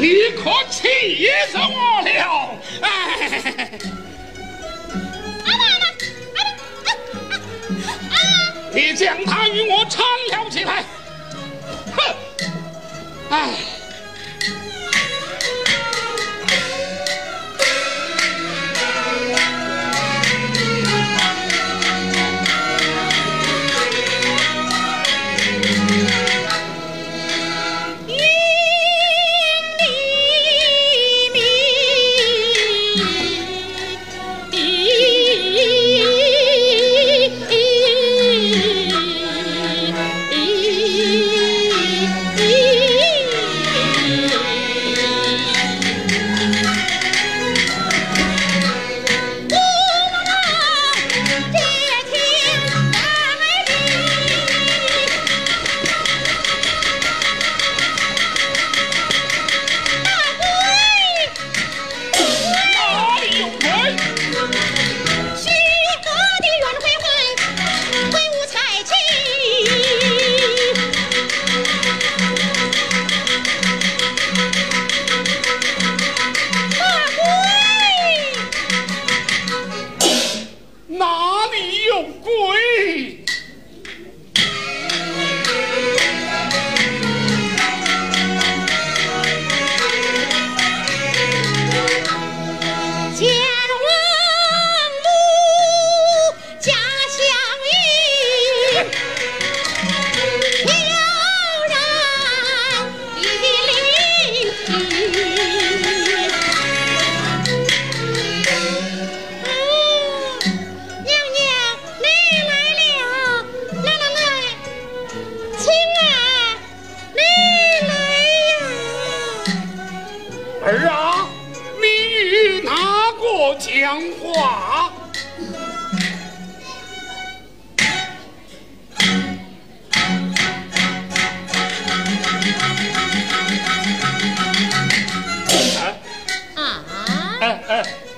你可气死我了，哎，你将他与我搀扶起来。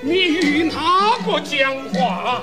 你与哪个讲话？